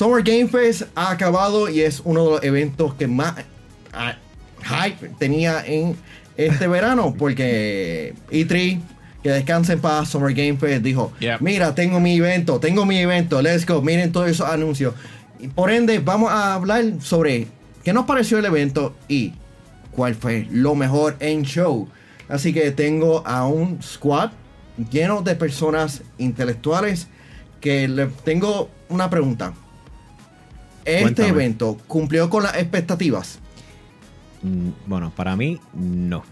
Summer Game Fest ha acabado y es uno de los eventos que más ah, hype tenía en este verano porque E3 que descanse en paz Summer Game Fest dijo mira tengo mi evento tengo mi evento let's go miren todos esos anuncios y por ende vamos a hablar sobre qué nos pareció el evento y cuál fue lo mejor en show. Así que tengo a un squad lleno de personas intelectuales que le tengo una pregunta este Cuéntame. evento cumplió con las expectativas Mm, Bueno, para mí, no.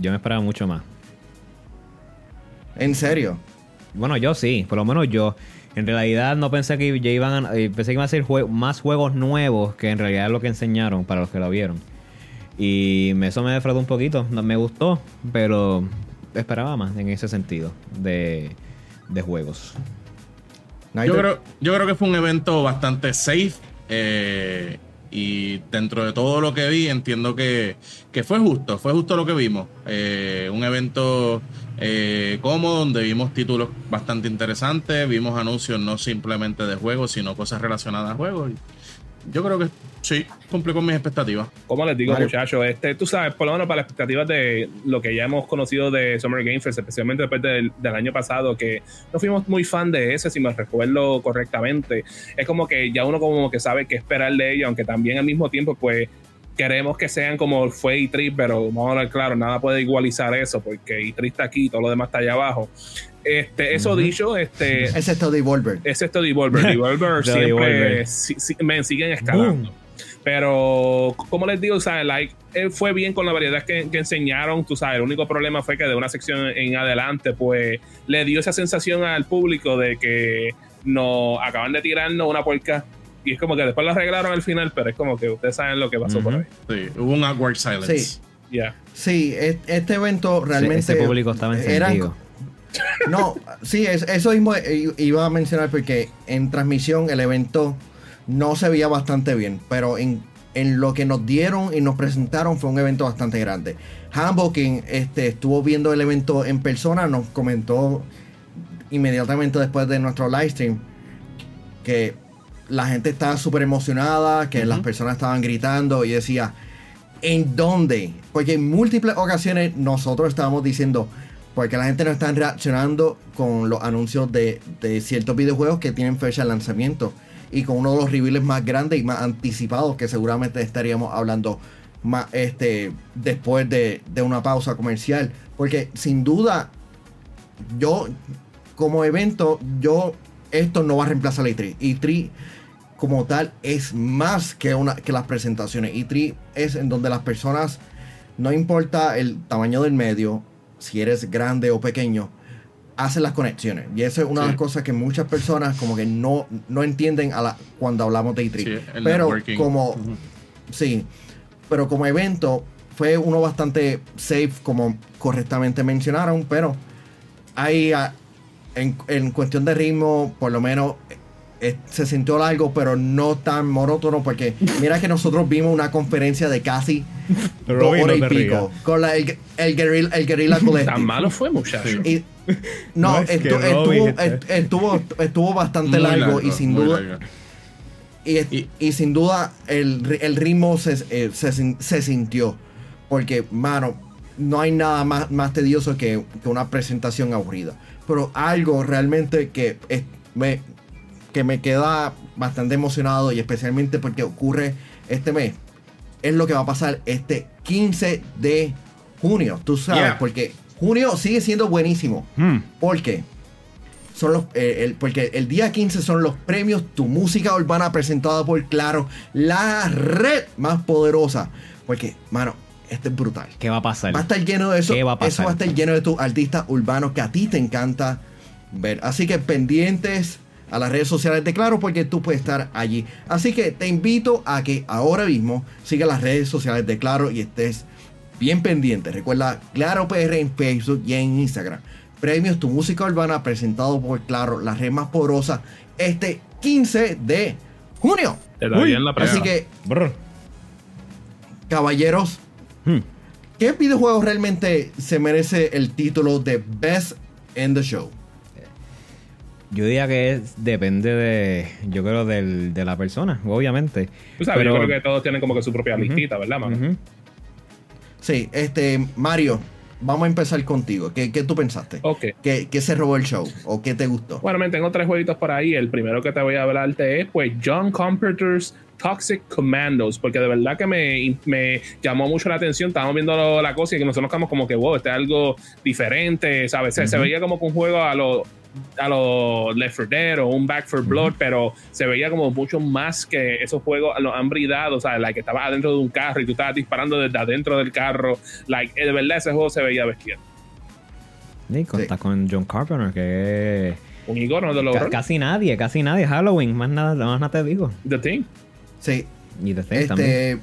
Yo me esperaba mucho más. en serio Bueno, yo sí, por lo menos yo. En realidad no pensé que ya iban a, eh, pensé que iban a ser jue- más juegos nuevos que en realidad es lo que enseñaron para los que lo vieron. Y eso me defraudó un poquito. No, Me gustó, pero esperaba más en ese sentido de, de juegos. Yo creo, yo creo que fue un evento bastante safe. Eh, y dentro de todo lo que vi, entiendo que, que fue justo. Fue justo lo que vimos. Eh, un evento eh, cómodo donde vimos títulos bastante interesantes. Vimos anuncios no simplemente de juegos, sino cosas relacionadas a juegos. Yo creo que sí, cumplió con mis expectativas. Como les digo, muchachos, este, tú sabes, por lo menos para las expectativas de lo que ya hemos conocido de Summer Game Fest, especialmente después del, del año pasado, que no fuimos muy fan de ese, si me recuerdo correctamente. Es como que ya uno como que sabe qué esperar de ellos, aunque también al mismo tiempo, pues queremos que sean como fue E3, pero vamos a hablar claro, nada puede igualizar eso, porque E3 está aquí y todo lo demás está allá abajo. Este, eso dicho, este, es esto de Devolver es esto Devolver. Devolver siempre Devolver. si- si- me siguen escalando. Pero, como les digo, sea, like, él fue bien con la variedad que, que enseñaron. Tú sabes, el único problema fue que de una sección en adelante, pues le dio esa sensación al público de que no acaban de tirarnos una puerca. Y es como que después lo arreglaron al final, pero es como que ustedes saben lo que pasó por ahí. Sí, hubo un awkward silence. Sí. Sí, este evento realmente. ese público estaba eran- encendido. No, sí, es- eso mismo iba a mencionar porque en transmisión el evento no se veía bastante bien, pero en, en lo que nos dieron y nos presentaron fue un evento bastante grande. Hambo, quien este, estuvo viendo el evento en persona, nos comentó inmediatamente después de nuestro live stream que la gente estaba súper emocionada, que las personas estaban gritando y decía, ¿en dónde? Porque en múltiples ocasiones nosotros estábamos diciendo, porque la gente no está reaccionando con los anuncios de, de ciertos videojuegos que tienen fecha de lanzamiento y con uno de los reveals más grandes y más anticipados que seguramente estaríamos hablando más este después de, de una pausa comercial. Porque sin duda yo como evento yo esto no va a reemplazar a E3 E3 como tal es más que una que las presentaciones. E3 es en donde las personas no importa el tamaño del medio si eres grande o pequeño hacen las conexiones y eso es una de Sí. las cosas que muchas personas como que no, no entienden a la, cuando hablamos de E3 Sí, pero networking. como Ujú. Sí, pero como evento fue uno bastante safe, como correctamente mencionaron, pero hay ah, en, en cuestión de ritmo, por lo menos eh, se sintió largo, pero no tan monótono, porque mira que nosotros vimos una conferencia de casi dos horas y no te pico, con la- el, el, guerrilla, el guerrilla Collective. Tan malo fue, muchachos. Y- no, No, es que estu- estuvo, est- estuvo, estuvo bastante largo, y sin duda y, Y- y sin duda el, el ritmo se, eh, se, se sintió. Porque, mano, no hay nada más, más tedioso que, que una presentación aburrida. Pero algo realmente que, es- me, que me queda bastante emocionado y especialmente porque ocurre este mes, es lo que va a pasar este 15 de junio. Tú sabes, Yeah. porque junio sigue siendo buenísimo. Hmm. ¿Por qué? Son los, eh, el- porque el día 15 son los premios Tu Música Urbana presentada por Claro, la red más poderosa. Porque, mano, este es brutal. ¿Qué va a pasar? Va a estar lleno de eso. ¿Qué va a Eso pasar? va a estar lleno de tus artistas urbanos que a ti te encanta ver. Así que pendientes a las redes sociales de Claro porque tú puedes estar allí. Así que te invito a que ahora mismo sigas las redes sociales de Claro y estés bien pendiente. Recuerda Claro PR en Facebook y en Instagram. Premios Tu Música Urbana presentado por Claro, la red más poderosa, este 15 de junio. Te darían Uy, la prueba. Así que, Brr. caballeros, Hmm. ¿Qué videojuego realmente se merece el título de Best in the Show? Yo diría que es- depende de, yo creo, del, de la persona, obviamente. Tú sabes, Pero- yo creo que todos tienen como que su propia listita, ¿verdad, mano? Sí, este, Mario, vamos a empezar contigo. ¿Qué, qué tú pensaste? Ok. ¿Qué, qué se robó el show? ¿O qué te gustó? Bueno, me tengo tres jueguitos por ahí. El primero que te voy a hablarte es, pues, John Carpenter's Toxic Commandos, porque de verdad que me, me llamó mucho la atención. Estábamos viendo la cosa y que nosotros quedamos como que, wow, este es algo diferente, ¿sabes? Se- Se veía como que un juego a lo a los Left 4 Dead o un Back for Blood, pero se veía como mucho más que esos juegos los han bridado, o sea, like, que estabas adentro de un carro y tú estabas disparando desde adentro del carro, like, eh, de verdad ese juego se veía bestial. Y contás con John Carpenter, que Un icono de los ca- casi nadie, casi nadie. Halloween, más nada, más nada te digo. The Thing. Sí, Y The Thing también.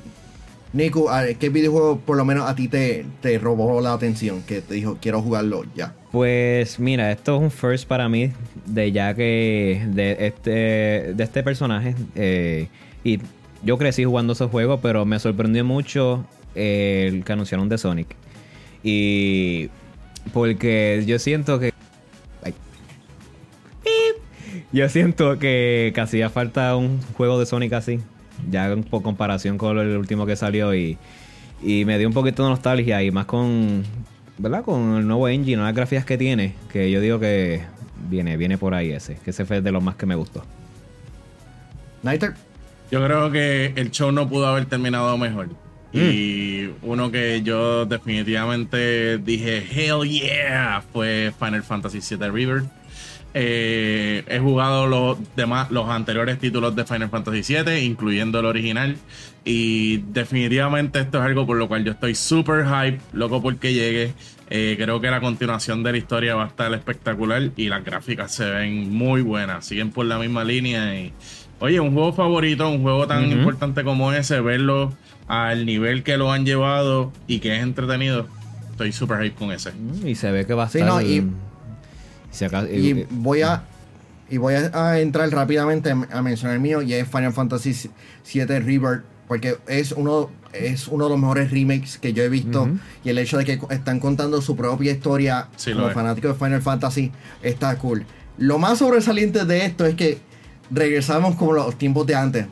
Nico, a ver, ¿qué videojuego por lo menos a ti te, te robó la atención? Que te dijo, quiero jugarlo ya. Pues mira, esto es un first para mí, de ya que de este, de este personaje. eh, y yo crecí jugando esos juegos, pero me sorprendió mucho eh, el que anunciaron de Sonic. Y porque yo siento que... Yo siento que, que hacía falta un juego de Sonic así. Ya en comparación con el último que salió y, y me dio un poquito de nostalgia y más con, ¿verdad? Con el nuevo engine, las gráficas que tiene, que yo digo que viene, viene por ahí ese, que ese fue de los más que me gustó. Nighter, Yo creo que el show no pudo haber terminado mejor. Y uno que yo definitivamente dije, hell yeah, fue Final Fantasy VII River. Eh, he jugado los demás, los anteriores títulos de Final Fantasy VII, incluyendo el original. Y definitivamente esto es algo por lo cual yo estoy super hype, loco porque llegue. Eh, creo que la continuación de la historia va a estar espectacular y las gráficas se ven muy buenas. Siguen por la misma línea y Oye, un juego favorito, un juego tan importante como ese, verlo al nivel que lo han llevado y que es entretenido, estoy super hype con ese. Mm, Y se ve que va a Sí, estar... no, y- si acaso- y y- voy a y voy a, a entrar rápidamente a mencionar el mío y es Final Fantasy VII Rebirth porque es uno es uno de los mejores remakes que yo he visto y el hecho de que están contando su propia historia Sí, como fanático de Final Fantasy está cool. Lo más sobresaliente de esto es que regresamos como los tiempos de antes.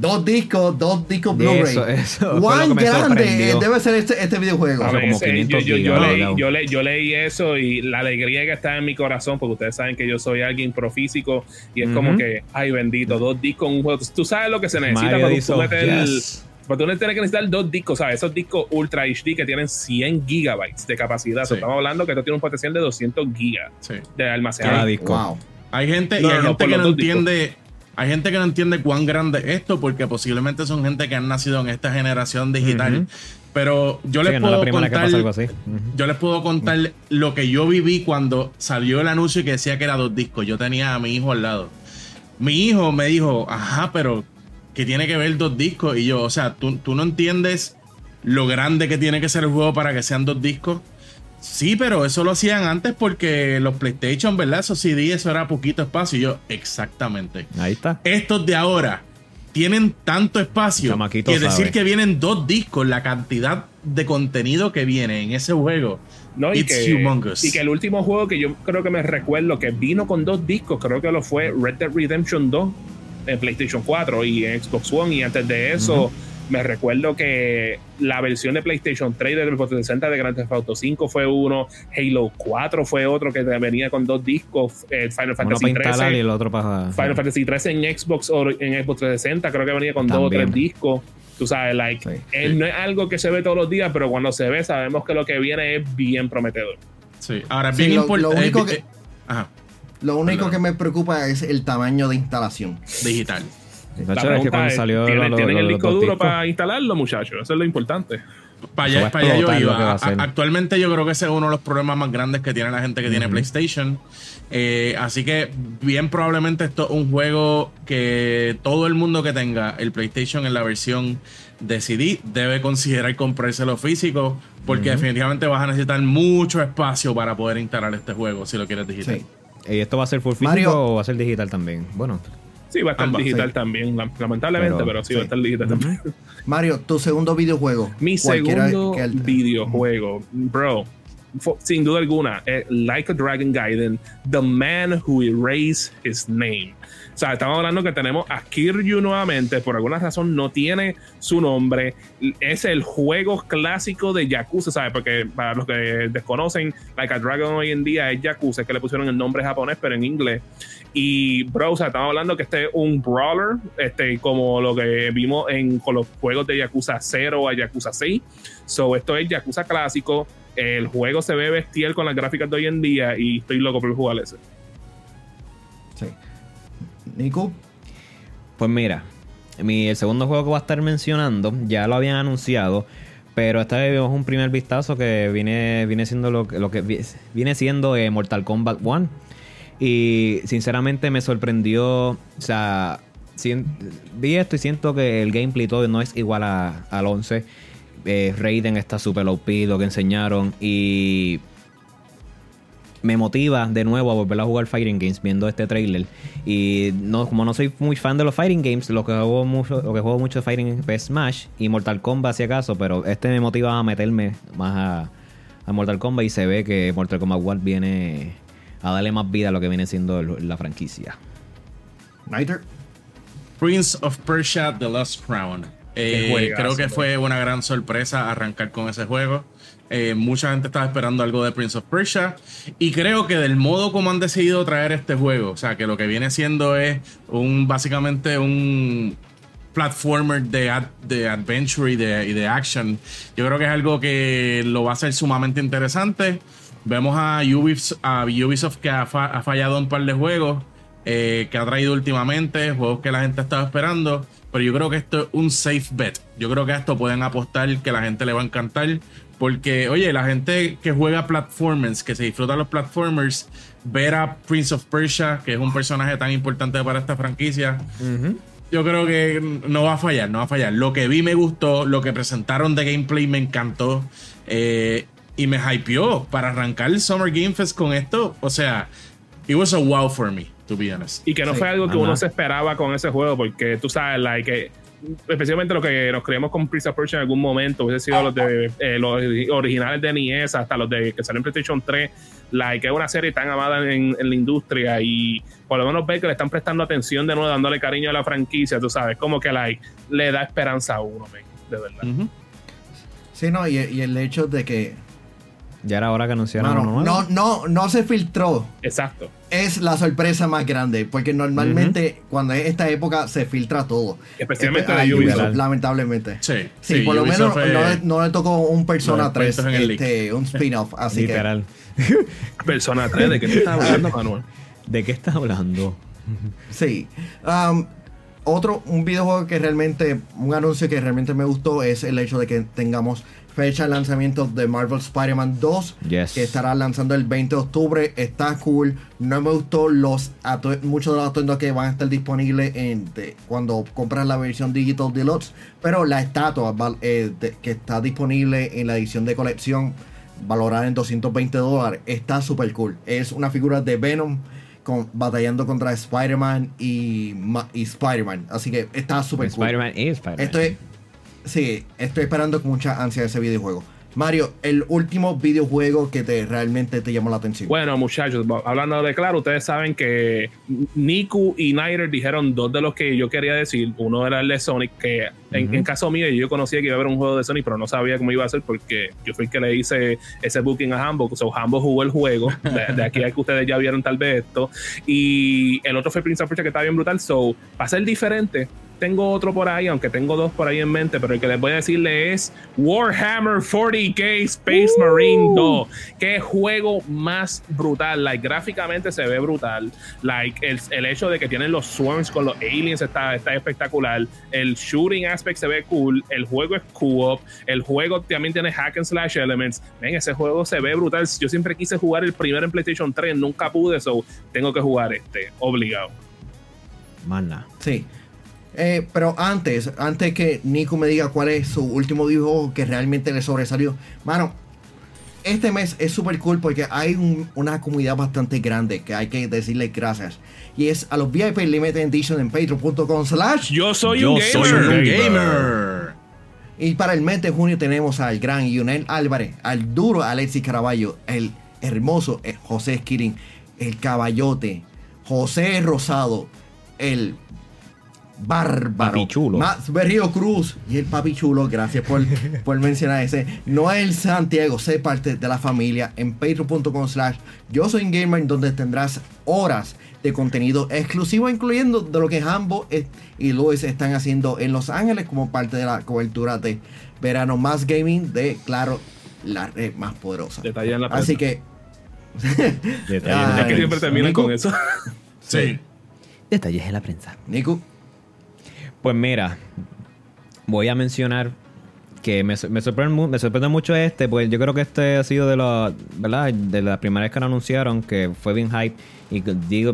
Dos discos, dos discos Blu-ray. eso, eso ¿Cuán grande debe ser este, este videojuego? A ver, como ese- 500 yo, yo- yo gigas, leí, yo, le- yo leí eso y la alegría que está en mi corazón, porque ustedes saben que yo soy alguien profísico y es como que, ay bendito, dos discos un juego. Tú sabes lo que se necesita Mario para hizo, tú meter yes. para tú no tienes que necesitar dos discos, ¿sabes? Esos discos Ultra HD que tienen 100 gigabytes de capacidad. Sí. Estamos hablando que esto tiene un potencial de 200 gigas Sí. de cada almacenamiento. disco. Wow. Hay gente, No, y hay no, gente que no discos. Hay gente que no entiende cuán grande es esto, porque posiblemente son gente que han nacido en esta generación digital. Pero yo les puedo contar. algo así. Yo les puedo contar lo que yo viví cuando salió el anuncio que decía que era dos discos. Yo tenía a mi hijo al lado. Mi hijo me dijo, ajá, pero que tiene que ver dos discos. Y yo, o sea, tú, tú no entiendes lo grande que tiene que ser el juego para que sean dos discos. Sí, pero eso lo hacían antes porque los PlayStation, ¿verdad? Esos CD, eso era poquito espacio. Y yo, exactamente. Ahí está. Estos de ahora tienen tanto espacio Chamaquito que decir sabe. que vienen dos discos, la cantidad de contenido que viene en ese juego. No, y, It's que, humongous. y que el último juego que yo creo que me recuerdo que vino con dos discos, creo que lo fue Red Dead Redemption 2 en PlayStation 4 y en Xbox One. Y antes de eso, me recuerdo que la versión de PlayStation 3 del Xbox 360 de Grand Theft Auto 5 fue uno, Halo 4 fue otro que venía con dos discos, eh, Final Uno Fantasy para instalar y 13. el otro para... Final Fantasy 13 en Xbox o en Xbox 360 creo que venía con dos o tres discos. Tú sabes, like, Sí. eh, no es algo que se ve todos los días, pero cuando se ve sabemos que lo que viene es bien prometedor. Sí. Ahora, Sí, bien lo- importante. lo único que- ajá, Lo único que me preocupa es el tamaño de instalación. digital. De La hecho, es que pregunta cuando es, salió ¿tienen, lo- tienen lo- el disco duro discos, para instalarlo, muchachos? Eso es lo importante. Para allá, a para allá yo iba. Actualmente yo creo que ese es uno de los problemas más grandes que tiene la gente que tiene. PlayStation. Eh, así que bien probablemente esto es un juego que todo el mundo que tenga el PlayStation en la versión de CD debe considerar comprárselo físico porque definitivamente vas a necesitar mucho espacio para poder instalar este juego si lo quieres digital. Sí. ¿Y esto va a ser full físico Mario- o va a ser digital también? Bueno, Sí, va a estar Ambas, digital sí. también, lam- lamentablemente, pero, Pero- sí, va a sí. estar digital también. Mario, tu segundo videojuego. Mi segundo que el- videojuego, bro. sin duda alguna, eh, Like a Dragon Gaiden, The Man Who Erased His Name. O sea, estamos hablando que tenemos a Kiryu nuevamente, por alguna razón no tiene su nombre. Es el juego clásico de Yakuza, ¿sabes? Porque para los que desconocen, Like a Dragon hoy en día es Yakuza, que le pusieron el nombre japonés, pero en inglés. Y, bro, o sea, estamos hablando que este es un brawler, este, como lo que vimos en, con los juegos de Yakuza 0 a Yakuza 6. So, esto es Yakuza clásico. El juego se ve bestial con las gráficas de hoy en día y estoy loco por jugar ese. Sí. Nico. Pues mira, mi, el segundo juego que voy a estar mencionando, ya lo habían anunciado, pero esta vez vemos un primer vistazo que viene, viene siendo lo, lo que viene siendo eh, Mortal Kombat 1. Y sinceramente me sorprendió, o sea, vi esto y siento que el gameplay todo no es igual a, al 11. Eh, Raiden está super OP, lo que enseñaron. Y me motiva de nuevo a volver a jugar Fighting Games viendo este trailer. Y no, como no soy muy fan de los Fighting Games, lo que juego mucho, lo que juego mucho Fighting es Smash y Mortal Kombat si acaso, pero este me motiva a meterme más a, a Mortal Kombat y se ve que Mortal Kombat World viene a darle más vida a lo que viene siendo la franquicia. Nighter. Prince of Persia The Lost Crown. Eh, creo que fue una gran sorpresa arrancar con ese juego. Eh, mucha gente estaba esperando algo de Prince of Persia. Y creo que del modo como han decidido traer este juego, o sea, que lo que viene siendo es un básicamente un platformer de, de adventure y de, y de action, yo creo que es algo que lo va a hacer sumamente interesante. Vemos a Ubisoft, a Ubisoft que ha, fallado un par de juegos eh, que ha traído últimamente, juegos que la gente estaba esperando. Pero yo creo que esto es un safe bet. Yo creo que a esto pueden apostar, que la gente le va a encantar. Porque, oye, la gente que juega platformers, que se disfruta los platformers, ver a Prince of Persia, que es un personaje tan importante para esta franquicia, yo creo que no va a fallar, no va a fallar. Lo que vi me gustó, lo que presentaron de gameplay me encantó. Eh, y me hypeó para arrancar el Summer Game Fest con esto. O sea, it was a wow for me, to be honest. Y que no fue algo que uno se esperaba con ese juego, porque tú sabes, like, especialmente lo que nos creemos con Prince of Persia en algún momento, hubiese sido los de eh, los originales de NES hasta los de que salen en PlayStation 3, like, es una serie tan amada en, la industria y por lo menos ver que le están prestando atención de nuevo, dándole cariño a la franquicia, tú sabes, como que like, le da esperanza a uno, de verdad. Sí, no, y, y el hecho de que ya era hora que anunciaran No, no, no se filtró. Exacto. Es la sorpresa más grande, porque normalmente cuando es esta época se filtra todo. Especialmente este, Ubisoft. Lamentablemente. Sí, sí, por lo menos no, le tocó un Persona 3, este, un spin-off. Así Literal. Persona 3, ¿de qué estás hablando, Manuel? ¿De qué estás hablando? sí. Um, otro, un videojuego que realmente, un anuncio que realmente me gustó es el hecho de que tengamos fecha de lanzamiento de Marvel Spider-Man 2, que estará lanzando el 20 de octubre. Está cool. No me gustó los muchos de los atuendos que van a estar disponibles en, cuando compras la versión Digital Deluxe, pero la estatua eh, que está disponible en la edición de colección, valorada en 220 dólares, está super cool. Es una figura de Venom. Con, batallando contra Spider-Man y, y Spider-Man. Así que está súper cool. Spider-Man y Spider-Man. Esto es, Sí, estoy esperando con mucha ansia ese videojuego. Mario, el último videojuego que te realmente te llamó la atención. Bueno, muchachos, hablando de claro, ustedes saben que Niku y Nighter dijeron dos de los que yo quería decir. Uno era el de Sonic, que en, caso mío yo conocía que iba a haber un juego de Sonic, pero no sabía cómo iba a ser porque yo fui el que le hice ese booking a Hambo. O sea, Hambo jugó el juego. De, aquí a que ustedes ya vieron tal vez esto. Y el otro fue Prince of Persia, que está bien brutal. So, para ser diferente, tengo otro por ahí, aunque tengo dos por ahí en mente, pero el que les voy a decirle es Warhammer 40k Space Marine 2. Qué juego más brutal. Like, gráficamente se ve brutal. Like, el, hecho de que tienen los swarms con los aliens está, está espectacular. El shooting aspect se ve cool. El juego es co-op. El juego también tiene hack and slash elements. Ven, ese juego se ve brutal. Yo siempre quise jugar el primero en PlayStation 3, nunca pude, so tengo que jugar este, obligado. Mana. Sí. Eh, pero antes, antes que Nico me diga cuál es su último dibujo que realmente le sobresalió, mano, este mes es súper cool porque hay una comunidad bastante grande que hay que decirle gracias. Y es a los VIP Limited Edition en patreon.com slash Yo soy un gamer. Soy un gamer. Y para el mes de junio tenemos al gran Yunel Álvarez, al duro Alexis Caraballo, el hermoso eh, José Esquirín, el caballote, José Rosado, el bárbaro. Papi chulo. Max Berrío Cruz y el papi chulo, gracias por, por mencionar ese. Noel Santiago, sé parte de la familia en patreon.com slash yo soy un gamer donde tendrás horas de contenido exclusivo incluyendo de lo que Hambo eh, y Luis están haciendo en Los Ángeles como parte de la cobertura de verano más gaming de claro la red más poderosa. Detalle en la Así prensa. que Detalles, Ah, Es que en siempre terminan con eso. Sí. detalles en la prensa. Nico, Pues mira, voy a mencionar que me, sorprende, mucho este, pues yo creo que este ha sido de la, ¿verdad? De la primera vez que lo anunciaron, que fue bien hype. Y digo,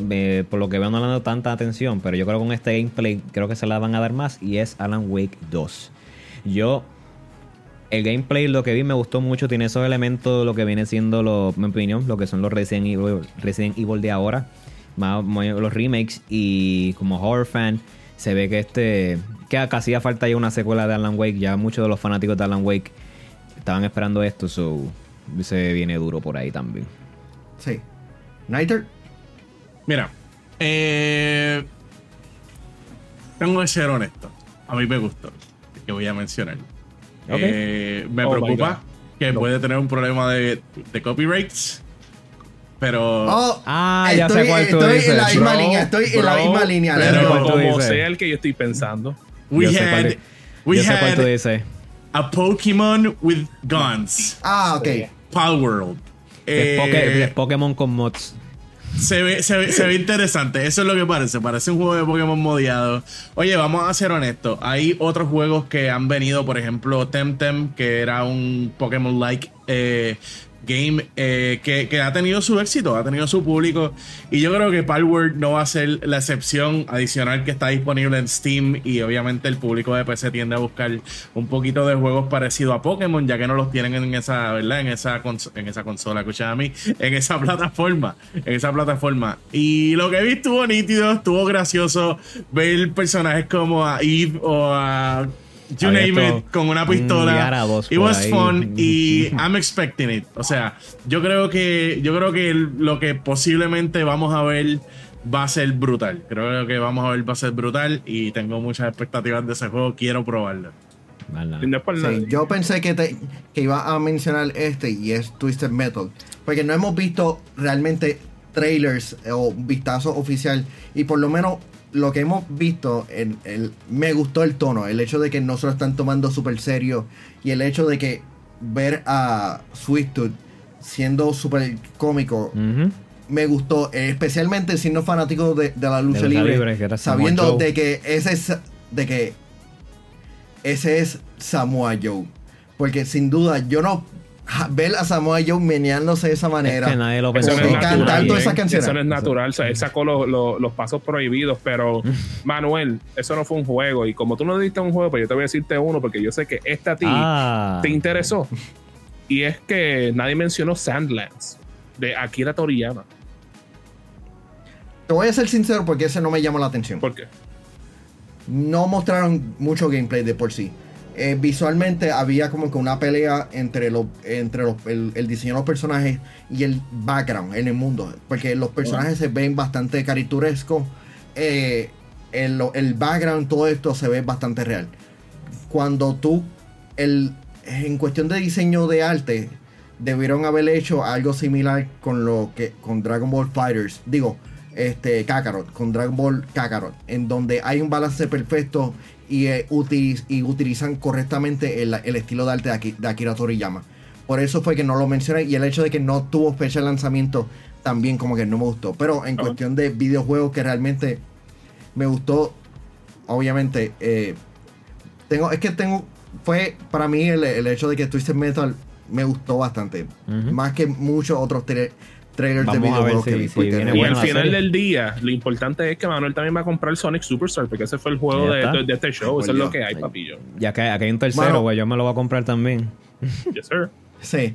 por lo que veo no le han dado tanta atención, pero yo creo que con este gameplay creo que se la van a dar más y es Alan Wake 2. Yo, el gameplay, lo que vi me gustó mucho, tiene esos elementos, lo que viene siendo, lo, en mi opinión, lo que son los Resident Evil, Resident Evil de ahora, más, más los remakes y como horror fan, se ve que este, que hacía falta ya una secuela de Alan Wake, ya muchos de los fanáticos de Alan Wake estaban esperando esto, so se viene duro por ahí también. sí. Nighter, Mira, eh, tengo que ser honesto. A mí me gustó. Que voy a mencionar. Eh, me Oh preocupa que No. puede tener un problema de, de copyrights. Pero. Oh, Ah, ya sé estoy, cuál tú estoy dices. en la misma Bro, línea, estoy en la bro, misma línea. pero- let's go. ¿Cuál tú Como dices? sea el que yo estoy pensando. we Yo sé cuál had, di- we yo sé cuál tú had dices. a Pokémon with guns. Ah, ok. Pal World. Es, Eh, Pokémon con mods. Se ve, se, ve, se ve interesante. Eso es lo que parece. Parece un juego de Pokémon modiado. Oye, vamos a ser honestos. Hay otros juegos que han venido, por ejemplo, Temtem, que era un Pokémon-like eh, game eh, que, que ha tenido su éxito, ha tenido su público. Y yo creo que Palworld no va a ser la excepción adicional que está disponible en Steam. Y obviamente el público de PC tiende a buscar un poquito de juegos parecidos a Pokémon, ya que no los tienen en esa, ¿verdad? En esa, en esa consola, escucha a mí, en esa plataforma. En esa plataforma. Y lo que vi estuvo nítido, estuvo gracioso ver personajes como a Eve o a. You Había name it, con una un pistola. It was ahí. fun y I'm expecting it. O sea, yo creo que yo creo que lo que posiblemente vamos a ver va a ser brutal. Creo que vamos a ver va a ser brutal y tengo muchas expectativas de ese juego. Quiero probarlo. Sí, yo pensé que, te- que iba a mencionar este y es Twisted Metal. Porque no hemos visto realmente trailers o vistazo oficial. Y por lo menos lo que hemos visto, en el, me gustó el tono. El hecho de que no se lo están tomando súper serio. Y el hecho de que ver a Sweet Tooth siendo súper cómico. Me gustó, especialmente siendo fanático de, de la lucha libre, libre, sabiendo de que ese es de que ese es Samoa Joe. Porque sin duda, yo no ver a Samoa Joe meneándose de esa manera. Es que nadie lo pensó. no cantando ¿eh? esas canciones. Eso no es natural. O sea, él sacó los, los- los pasos prohibidos, pero Manuel, eso no fue un juego. Y como tú no diste un juego, pues yo te voy a decirte uno, porque yo sé que este a ti Ah. te interesó. Y es que nadie mencionó Sandlands de Akira Toriyama. Te voy a ser sincero porque ese no me llamó la atención. ¿Por qué? no mostraron mucho gameplay de por sí. Eh, visualmente había como que una pelea entre, los entre los, el, el diseño de los personajes y el background en el mundo. Porque los personajes se ven bastante caricaturescos. Eh, el, el background, todo esto se ve bastante real. Cuando tú, el, en cuestión de diseño de arte, debieron haber hecho algo similar con lo que con Dragon Ball Fighters. Digo, este Kakarot, con Dragon Ball Kakarot, en donde hay un balance perfecto y, eh, utiliz- y utilizan correctamente el, el estilo de arte de, Aki- de Akira Toriyama. Por eso fue que no lo mencioné y el hecho de que no tuvo fecha de lanzamiento también como que no me gustó. Pero en Ajá. cuestión de videojuegos que realmente me gustó, obviamente, eh, tengo, es que tengo, fue para mí el, el hecho de que Twisted Metal me gustó bastante. Más que muchos otros tra- trailers Vamos de a ver videojuegos si- que vi. si porque viene Y al final serie. del día, lo importante es que Manuel también va a comprar Sonic Superstar, porque ese fue el juego de, está. de- de este show. Ay, Eso es lo que hay, papillo. Ya que aquí hay un tercero, güey, yo me lo voy a comprar también. Yes, sir. Sí.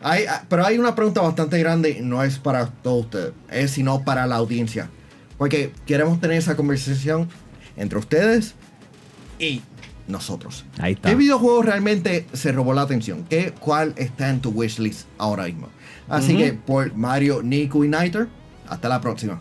Hay, pero hay una pregunta bastante grande, no es para todos ustedes, es sino para la audiencia. Porque queremos tener esa conversación entre ustedes y nosotros. Ahí está. ¿Qué videojuego realmente se robó la atención? ¿Qué, ¿Cuál está en tu wishlist ahora mismo? Así que por Mario, Nico y Niter, hasta la próxima.